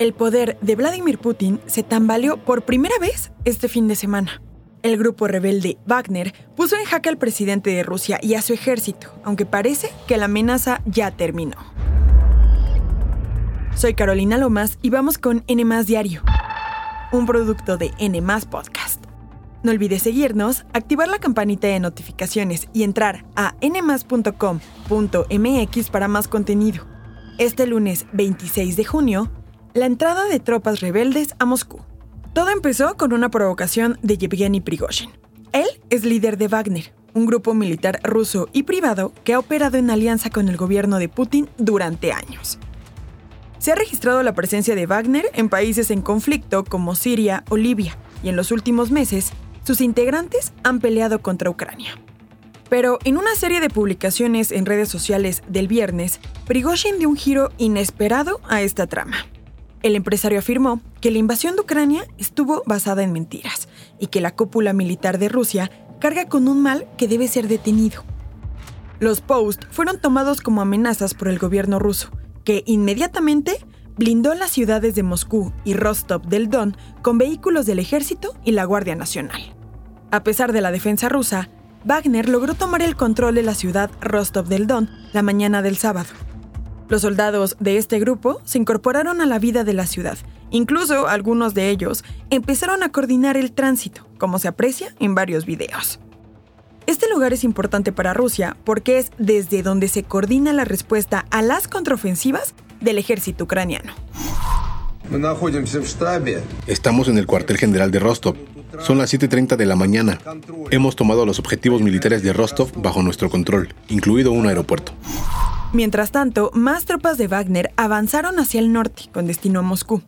El poder de Vladimir Putin se tambaleó por primera vez este fin de semana. El grupo rebelde Wagner puso en jaque al presidente de Rusia y a su ejército, aunque parece que la amenaza ya terminó. Soy Carolina Lomas y vamos con N Diario, un producto de N Podcast. No olvides seguirnos, activar la campanita de notificaciones y entrar a nmas.com.mx para más contenido. Este lunes 26 de junio, la entrada de tropas rebeldes a Moscú. Todo empezó con una provocación de Yevgeny Prigozhin. Él es líder de Wagner, un grupo militar ruso y privado que ha operado en alianza con el gobierno de Putin durante años. Se ha registrado la presencia de Wagner en países en conflicto como Siria o Libia, y en los últimos meses, sus integrantes han peleado contra Ucrania. Pero en una serie de publicaciones en redes sociales del viernes, Prigozhin dio un giro inesperado a esta trama. El empresario afirmó que la invasión de Ucrania estuvo basada en mentiras y que la cúpula militar de Rusia carga con un mal que debe ser detenido. Los posts fueron tomados como amenazas por el gobierno ruso, que inmediatamente blindó las ciudades de Moscú y Rostov del Don con vehículos del ejército y la Guardia Nacional. A pesar de la defensa rusa, Wagner logró tomar el control de la ciudad Rostov del Don la mañana del sábado los soldados de este grupo se incorporaron a la vida de la ciudad. Incluso algunos de ellos empezaron a coordinar el tránsito, como se aprecia en varios videos. Este lugar es importante para Rusia porque es desde donde se coordina la respuesta a las contraofensivas del ejército ucraniano. Estamos en el cuartel general de Rostov. Son las 7.30 de la mañana. Hemos tomado los objetivos militares de Rostov bajo nuestro control, incluido un aeropuerto. Mientras tanto, más tropas de Wagner avanzaron hacia el norte con destino a Moscú.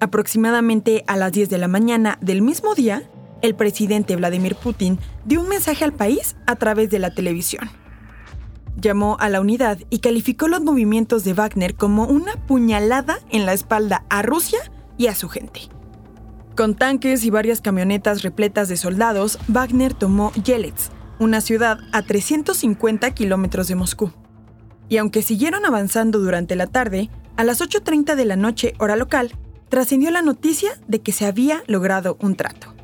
Aproximadamente a las 10 de la mañana del mismo día, el presidente Vladimir Putin dio un mensaje al país a través de la televisión. Llamó a la unidad y calificó los movimientos de Wagner como una puñalada en la espalda a Rusia y a su gente. Con tanques y varias camionetas repletas de soldados, Wagner tomó Yelets, una ciudad a 350 kilómetros de Moscú y aunque siguieron avanzando durante la tarde, a las 8.30 de la noche hora local, trascendió la noticia de que se había logrado un trato.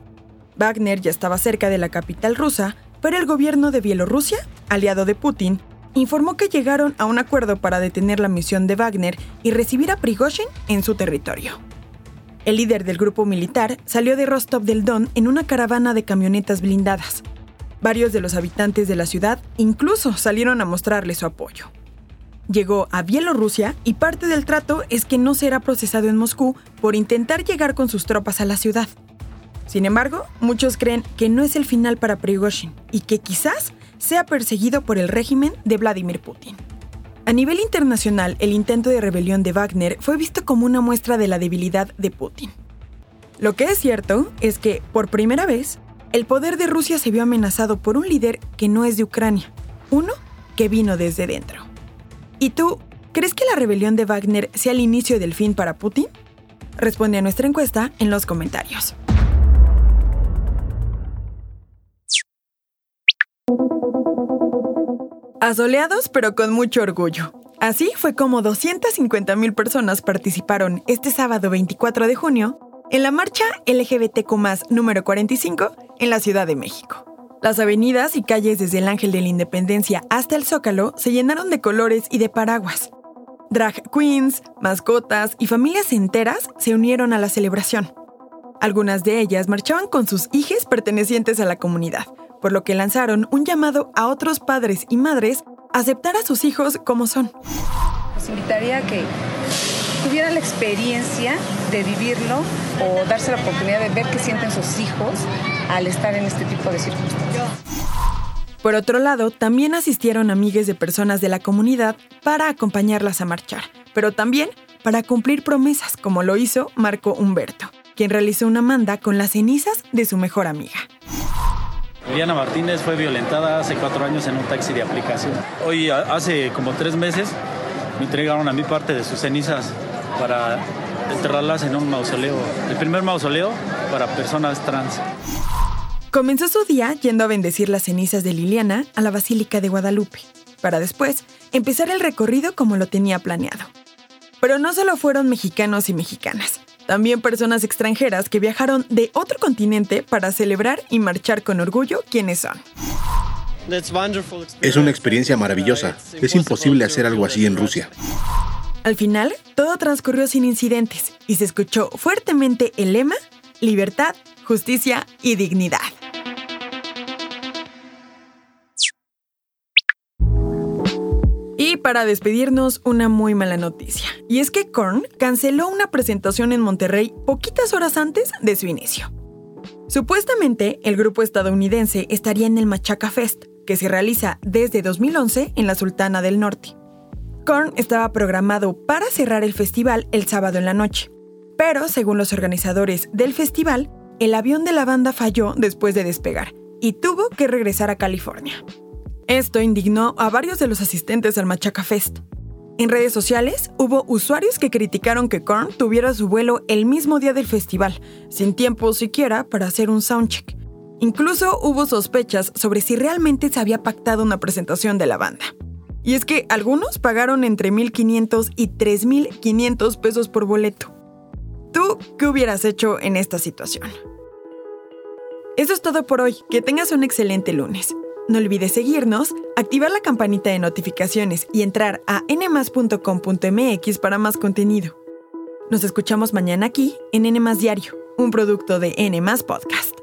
Wagner ya estaba cerca de la capital rusa, pero el gobierno de Bielorrusia, aliado de Putin, informó que llegaron a un acuerdo para detener la misión de Wagner y recibir a Prigozhin en su territorio. El líder del grupo militar salió de Rostov del Don en una caravana de camionetas blindadas. Varios de los habitantes de la ciudad incluso salieron a mostrarle su apoyo. Llegó a Bielorrusia y parte del trato es que no será procesado en Moscú por intentar llegar con sus tropas a la ciudad. Sin embargo, muchos creen que no es el final para Prigozhin y que quizás sea perseguido por el régimen de Vladimir Putin. A nivel internacional, el intento de rebelión de Wagner fue visto como una muestra de la debilidad de Putin. Lo que es cierto es que, por primera vez, el poder de Rusia se vio amenazado por un líder que no es de Ucrania, uno que vino desde dentro. ¿Y tú, crees que la rebelión de Wagner sea el inicio del fin para Putin? Responde a nuestra encuesta en los comentarios. Asoleados pero con mucho orgullo. Así fue como 250.000 personas participaron este sábado 24 de junio en la marcha LGBTQ número 45 en la Ciudad de México. Las avenidas y calles desde el Ángel de la Independencia hasta el Zócalo se llenaron de colores y de paraguas. Drag queens, mascotas y familias enteras se unieron a la celebración. Algunas de ellas marchaban con sus hijas pertenecientes a la comunidad, por lo que lanzaron un llamado a otros padres y madres a aceptar a sus hijos como son. Les invitaría a que tuvieran la experiencia de vivirlo o darse la oportunidad de ver qué sienten sus hijos al estar en este tipo de circunstancias. Por otro lado, también asistieron amigas de personas de la comunidad para acompañarlas a marchar, pero también para cumplir promesas, como lo hizo Marco Humberto, quien realizó una manda con las cenizas de su mejor amiga. Liliana Martínez fue violentada hace cuatro años en un taxi de aplicación. Hoy, hace como tres meses, me entregaron a mí parte de sus cenizas para enterrarlas en un mausoleo, el primer mausoleo para personas trans. Comenzó su día yendo a bendecir las cenizas de Liliana a la Basílica de Guadalupe, para después empezar el recorrido como lo tenía planeado. Pero no solo fueron mexicanos y mexicanas, también personas extranjeras que viajaron de otro continente para celebrar y marchar con orgullo quiénes son. Es una experiencia maravillosa. Es imposible hacer algo así en Rusia. Al final, todo transcurrió sin incidentes y se escuchó fuertemente el lema Libertad, Justicia y Dignidad. Para despedirnos, una muy mala noticia. Y es que Korn canceló una presentación en Monterrey poquitas horas antes de su inicio. Supuestamente, el grupo estadounidense estaría en el Machaca Fest, que se realiza desde 2011 en la Sultana del Norte. Korn estaba programado para cerrar el festival el sábado en la noche, pero según los organizadores del festival, el avión de la banda falló después de despegar y tuvo que regresar a California. Esto indignó a varios de los asistentes al Machaca Fest. En redes sociales hubo usuarios que criticaron que Korn tuviera su vuelo el mismo día del festival, sin tiempo siquiera para hacer un soundcheck. Incluso hubo sospechas sobre si realmente se había pactado una presentación de la banda. Y es que algunos pagaron entre 1.500 y 3.500 pesos por boleto. ¿Tú qué hubieras hecho en esta situación? Eso es todo por hoy. Que tengas un excelente lunes. No olvides seguirnos, activar la campanita de notificaciones y entrar a nmas.com.mx para más contenido. Nos escuchamos mañana aquí en Nmas Diario, un producto de Nmas Podcast.